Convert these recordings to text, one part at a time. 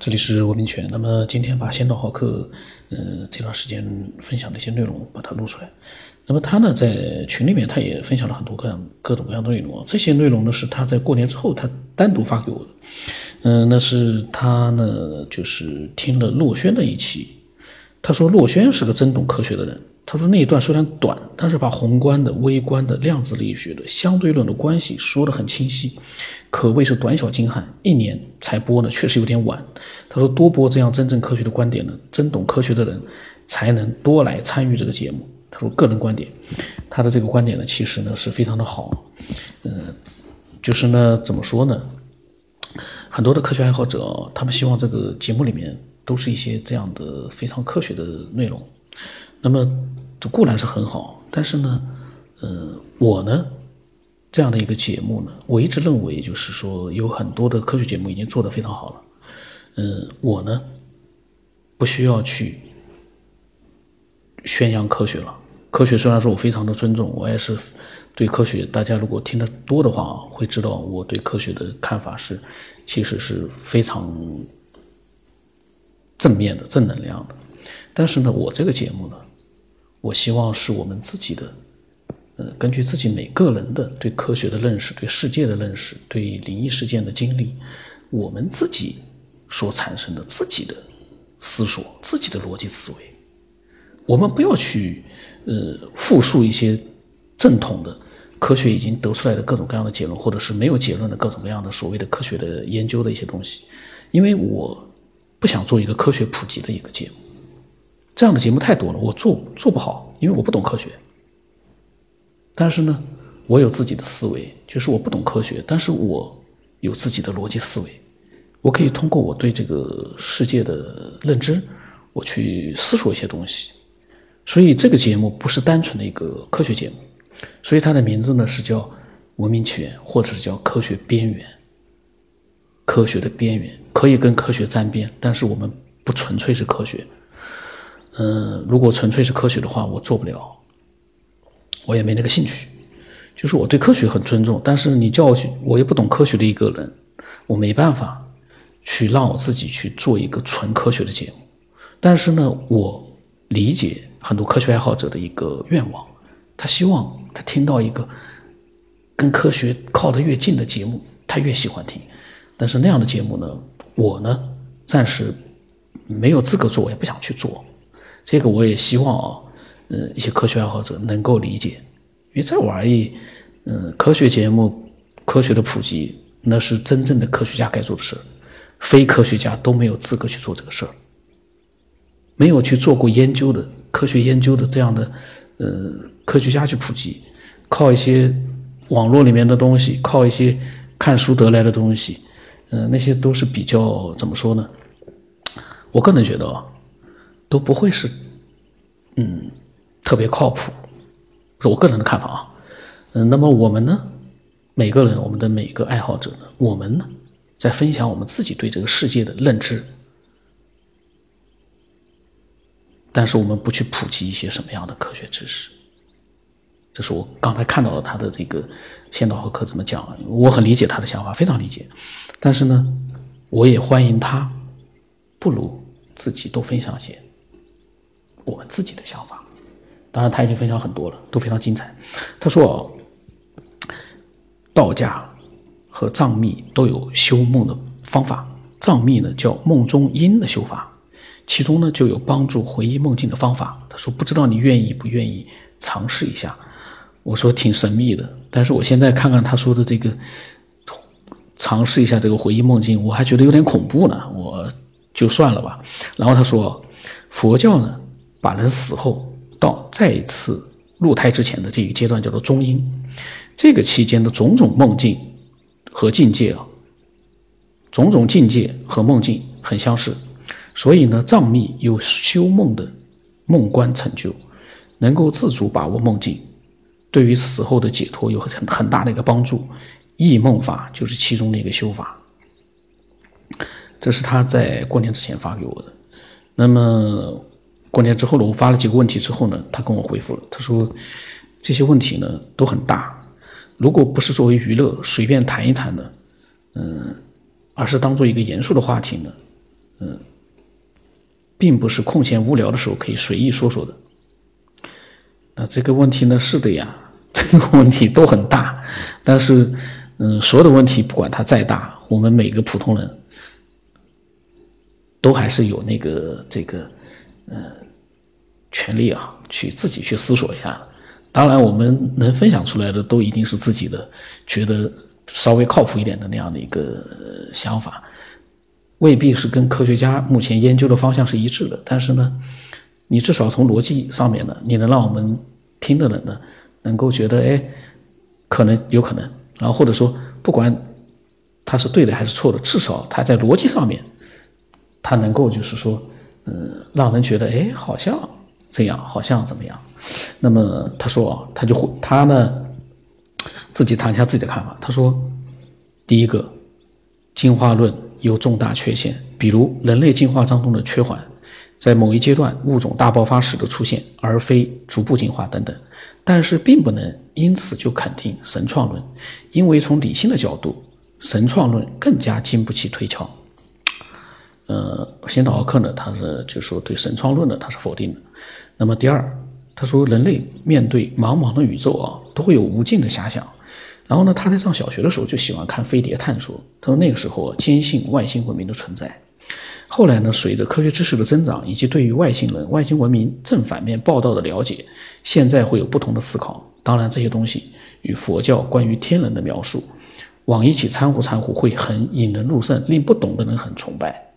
这里是文明犬。那么今天把先导好课，呃，这段时间分享的一些内容把它录出来。那么他呢，在群里面他也分享了很多各样各种各样的内容。这些内容呢，是他在过年之后他单独发给我的。嗯，那是他呢，就是听了洛轩的一期，他说洛轩是个真懂科学的人。他说那一段虽然短，但是把宏观的、微观的、量子力学的、相对论的关系说得很清晰，可谓是短小精悍。一年才播呢，确实有点晚。他说多播这样真正科学的观点呢，真懂科学的人才能多来参与这个节目。他说个人观点，他的这个观点呢，其实呢是非常的好。嗯，就是呢，怎么说呢？很多的科学爱好者，他们希望这个节目里面都是一些这样的非常科学的内容。那么这固然是很好，但是呢，呃，我呢这样的一个节目呢，我一直认为就是说有很多的科学节目已经做得非常好了，嗯，我呢不需要去宣扬科学了。科学虽然说我非常的尊重，我也是对科学，大家如果听得多的话，会知道我对科学的看法是其实是非常正面的、正能量的。但是呢，我这个节目呢。我希望是我们自己的，呃，根据自己每个人的对科学的认识、对世界的认识、对灵异事件的经历，我们自己所产生的自己的思索、自己的逻辑思维。我们不要去，呃，复述一些正统的科学已经得出来的各种各样的结论，或者是没有结论的各种各样的所谓的科学的研究的一些东西，因为我不想做一个科学普及的一个节目。这样的节目太多了，我做做不好，因为我不懂科学。但是呢，我有自己的思维，就是我不懂科学，但是我有自己的逻辑思维，我可以通过我对这个世界的认知，我去思索一些东西。所以这个节目不是单纯的一个科学节目，所以它的名字呢是叫《文明起源》，或者是叫《科学边缘》。科学的边缘可以跟科学沾边，但是我们不纯粹是科学。嗯，如果纯粹是科学的话，我做不了，我也没那个兴趣。就是我对科学很尊重，但是你叫我去，我也不懂科学的一个人，我没办法去让我自己去做一个纯科学的节目。但是呢，我理解很多科学爱好者的一个愿望，他希望他听到一个跟科学靠得越近的节目，他越喜欢听。但是那样的节目呢，我呢暂时没有资格做，我也不想去做。这个我也希望啊，嗯，一些科学爱好者能够理解，因为这玩意，嗯，科学节目、科学的普及，那是真正的科学家该做的事儿，非科学家都没有资格去做这个事儿。没有去做过研究的科学研究的这样的，呃，科学家去普及，靠一些网络里面的东西，靠一些看书得来的东西，嗯，那些都是比较怎么说呢？我个人觉得啊。都不会是，嗯，特别靠谱，是我个人的看法啊。嗯，那么我们呢，每个人，我们的每个爱好者呢，我们呢，在分享我们自己对这个世界的认知，但是我们不去普及一些什么样的科学知识。这是我刚才看到了他的这个先导和课怎么讲，我很理解他的想法，非常理解。但是呢，我也欢迎他，不如自己多分享些。我们自己的想法，当然他已经分享很多了，都非常精彩。他说，道家和藏密都有修梦的方法，藏密呢叫梦中阴的修法，其中呢就有帮助回忆梦境的方法。他说不知道你愿意不愿意尝试一下？我说挺神秘的，但是我现在看看他说的这个，尝试一下这个回忆梦境，我还觉得有点恐怖呢，我就算了吧。然后他说，佛教呢？把人死后到再一次入胎之前的这一阶段叫做中阴，这个期间的种种梦境和境界啊，种种境界和梦境很相似，所以呢，藏密有修梦的梦观成就，能够自主把握梦境，对于死后的解脱有很很大的一个帮助。忆梦法就是其中的一个修法，这是他在过年之前发给我的，那么。过年之后呢，我发了几个问题之后呢，他跟我回复了，他说这些问题呢都很大，如果不是作为娱乐随便谈一谈的，嗯，而是当做一个严肃的话题呢，嗯，并不是空闲无聊的时候可以随意说说的。那这个问题呢？是的呀，这个问题都很大，但是，嗯，所有的问题不管它再大，我们每个普通人都还是有那个这个，嗯，权利啊，去自己去思索一下。当然，我们能分享出来的都一定是自己的，觉得稍微靠谱一点的那样的一个想法，未必是跟科学家目前研究的方向是一致的。但是呢，你至少从逻辑上面呢，你能让我们听的人呢，能够觉得，哎，可能有可能，然后或者说，不管他是对的还是错的，至少他在逻辑上面，他能够就是说，嗯，让人觉得，哎，好像这样，好像怎么样。那么他说，他就会他呢自己谈一下自己的看法。他说，第一个，进化论有重大缺陷，比如人类进化当中的缺环，在某一阶段物种大爆发时的出现，而非逐步进化等等。但是并不能因此就肯定神创论，因为从理性的角度，神创论更加经不起推敲。呃，辛德奥克呢，他是就是说对神创论呢，他是否定的。那么第二。他说：“人类面对茫茫的宇宙啊，都会有无尽的遐想。然后呢，他在上小学的时候就喜欢看飞碟探索。他说那个时候坚信外星文明的存在。后来呢，随着科学知识的增长以及对于外星人、外星文明正反面报道的了解，现在会有不同的思考。当然，这些东西与佛教关于天人的描述往一起掺和掺和，会很引人入胜，令不懂的人很崇拜。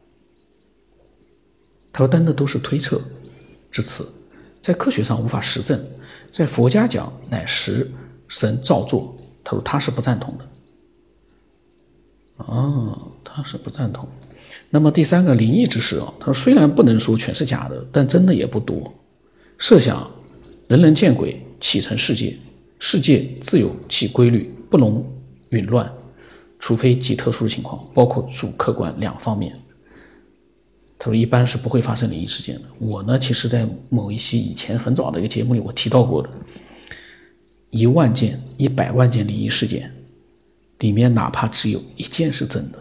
他说，但那都是推测。至此。”在科学上无法实证，在佛家讲乃实神造作，他说他是不赞同的。哦，他是不赞同。那么第三个灵异之事啊，他说虽然不能说全是假的，但真的也不多。设想人人见鬼，启程世界，世界自有其规律，不容紊乱，除非极特殊的情况，包括主客观两方面。他说：“一般是不会发生灵异事件的。我呢，其实，在某一期以前很早的一个节目里，我提到过的，一万件、一百万件灵异事件，里面哪怕只有一件是真的，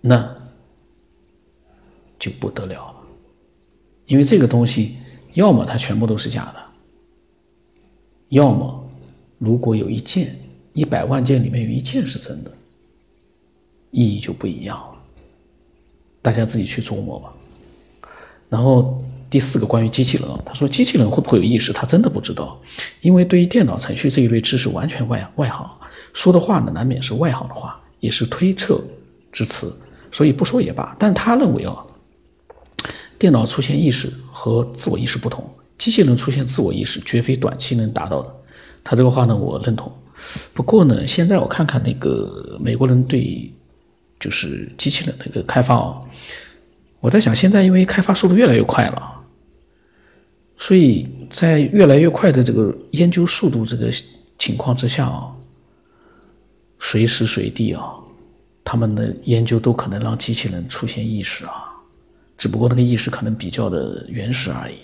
那就不得了了。因为这个东西，要么它全部都是假的，要么如果有一件、一百万件里面有一件是真的，意义就不一样了。”大家自己去琢磨吧。然后第四个关于机器人，他说机器人会不会有意识？他真的不知道，因为对于电脑程序这一类知识完全外外行，说的话呢难免是外行的话，也是推测之词，所以不说也罢。但他认为啊，电脑出现意识和自我意识不同，机器人出现自我意识绝非短期能达到的。他这个话呢我认同。不过呢，现在我看看那个美国人对。就是机器人的一个开发哦，我在想，现在因为开发速度越来越快了，所以在越来越快的这个研究速度这个情况之下啊，随时随地啊，他们的研究都可能让机器人出现意识啊，只不过那个意识可能比较的原始而已。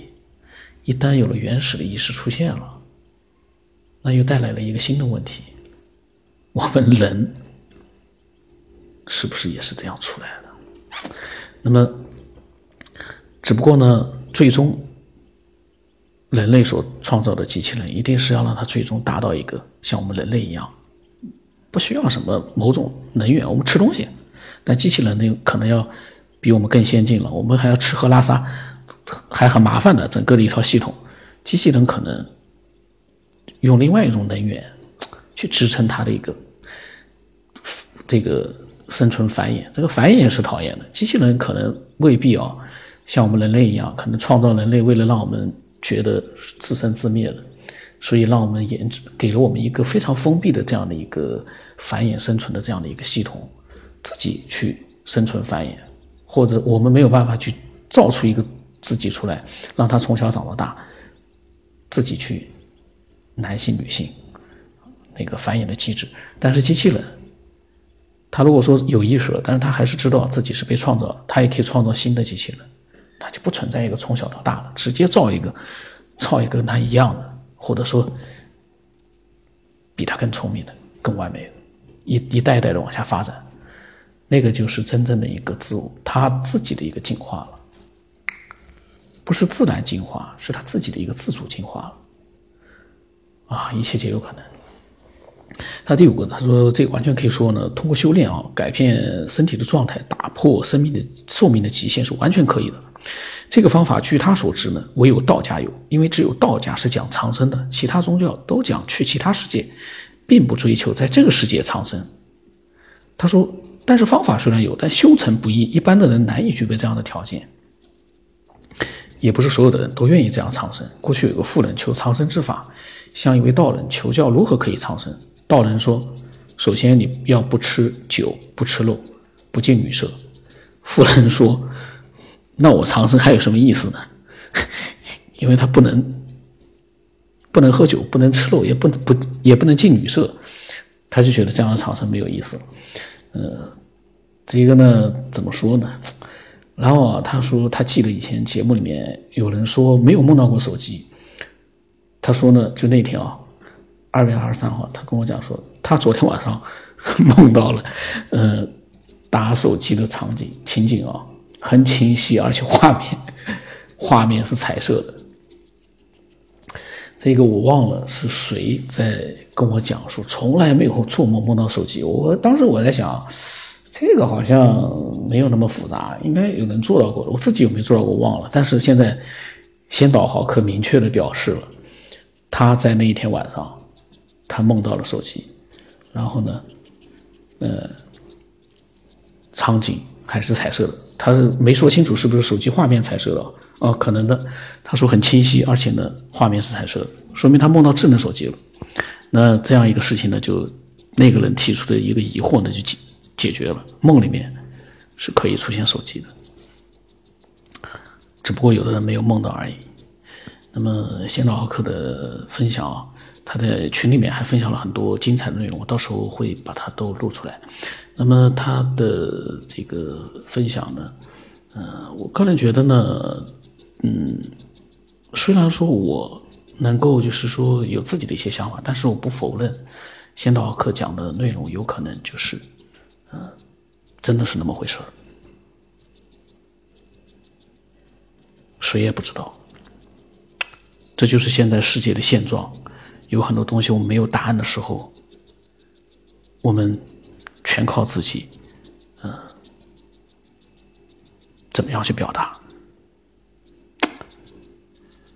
一旦有了原始的意识出现了，那又带来了一个新的问题，我们人。是不是也是这样出来的？那么，只不过呢，最终人类所创造的机器人，一定是要让它最终达到一个像我们人类一样，不需要什么某种能源，我们吃东西。但机器人呢，可能要比我们更先进了，我们还要吃喝拉撒，还很麻烦的整个的一套系统。机器人可能用另外一种能源去支撑它的一个这个。生存繁衍，这个繁衍是讨厌的。机器人可能未必啊，像我们人类一样，可能创造人类为了让我们觉得自生自灭的，所以让我们研制给了我们一个非常封闭的这样的一个繁衍生存的这样的一个系统，自己去生存繁衍，或者我们没有办法去造出一个自己出来，让他从小长到大，自己去男性女性那个繁衍的机制，但是机器人。他如果说有意识了，但是他还是知道自己是被创造，他也可以创造新的机器人，他就不存在一个从小到大了，直接造一个，造一个跟他一样的，或者说比他更聪明的、更完美的，一一代代的往下发展。那个就是真正的一个自我，他自己的一个进化了，不是自然进化，是他自己的一个自主进化了。啊，一切皆有可能。他第五个，他说这个完全可以说呢，通过修炼啊，改变身体的状态，打破生命的寿命的极限是完全可以的。这个方法据他所知呢，唯有道家有，因为只有道家是讲长生的，其他宗教都讲去其他世界，并不追求在这个世界长生。他说，但是方法虽然有，但修成不易，一般的人难以具备这样的条件，也不是所有的人都愿意这样长生。过去有个富人求长生之法。向一位道人求教如何可以长生。道人说：“首先你要不吃酒，不吃肉，不近女色。”妇人说：“那我长生还有什么意思呢？因为他不能不能喝酒，不能吃肉，也不不也不能近女色，他就觉得这样的长生没有意思。呃，这个呢，怎么说呢？然后啊，他说他记得以前节目里面有人说没有梦到过手机。”他说呢，就那天啊，二月二十三号，他跟我讲说，他昨天晚上梦到了，呃，打手机的场景情景啊，很清晰，而且画面画面是彩色的。这个我忘了是谁在跟我讲说，从来没有做梦梦到手机。我当时我在想，这个好像没有那么复杂，应该有人做到过。我自己有没有做到过忘了，但是现在先导豪客明确的表示了。他在那一天晚上，他梦到了手机，然后呢，呃，场景还是彩色的，他没说清楚是不是手机画面彩色的哦，可能的。他说很清晰，而且呢，画面是彩色的，说明他梦到智能手机了。那这样一个事情呢，就那个人提出的一个疑惑呢，就解解决了。梦里面是可以出现手机的，只不过有的人没有梦到而已。那么，先导浩克的分享啊，他在群里面还分享了很多精彩的内容，我到时候会把它都录出来。那么他的这个分享呢，呃，我个人觉得呢，嗯，虽然说我能够就是说有自己的一些想法，但是我不否认，先导课讲的内容有可能就是，嗯，真的是那么回事儿，谁也不知道。这就是现在世界的现状，有很多东西我们没有答案的时候，我们全靠自己，嗯，怎么样去表达？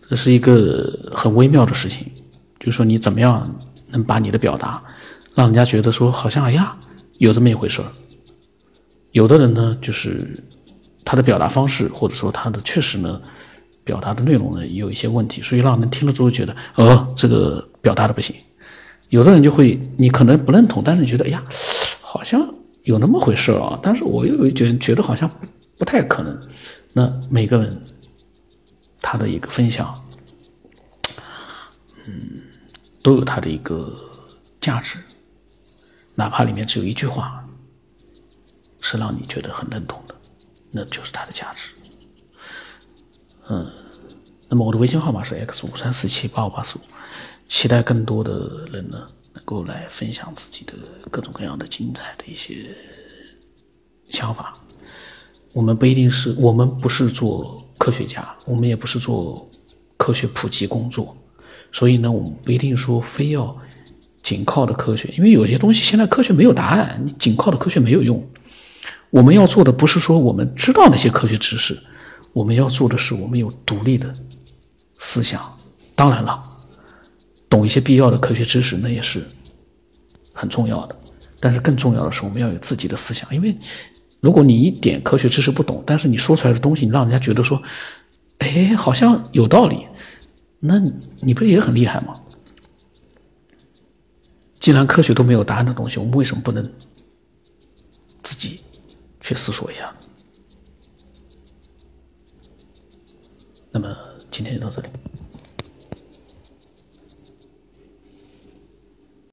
这是一个很微妙的事情，就是说你怎么样能把你的表达，让人家觉得说好像哎呀有这么一回事。有的人呢，就是他的表达方式，或者说他的确实呢。表达的内容呢有一些问题，所以让人听了之后觉得，哦，这个表达的不行。有的人就会，你可能不认同，但是你觉得，哎呀，好像有那么回事啊。但是我又觉觉得好像不太可能。那每个人他的一个分享，嗯，都有他的一个价值，哪怕里面只有一句话是让你觉得很认同的，那就是它的价值。嗯，那么我的微信号码是 x 五三四七八五八四五，期待更多的人呢能够来分享自己的各种各样的精彩的一些想法。我们不一定是我们不是做科学家，我们也不是做科学普及工作，所以呢，我们不一定说非要仅靠的科学，因为有些东西现在科学没有答案，你仅靠的科学没有用。我们要做的不是说我们知道那些科学知识。我们要做的是，我们有独立的思想。当然了，懂一些必要的科学知识，那也是很重要的。但是更重要的是，我们要有自己的思想。因为如果你一点科学知识不懂，但是你说出来的东西，你让人家觉得说，哎，好像有道理，那你不是也很厉害吗？既然科学都没有答案的东西，我们为什么不能自己去思索一下？那么今天就到这里。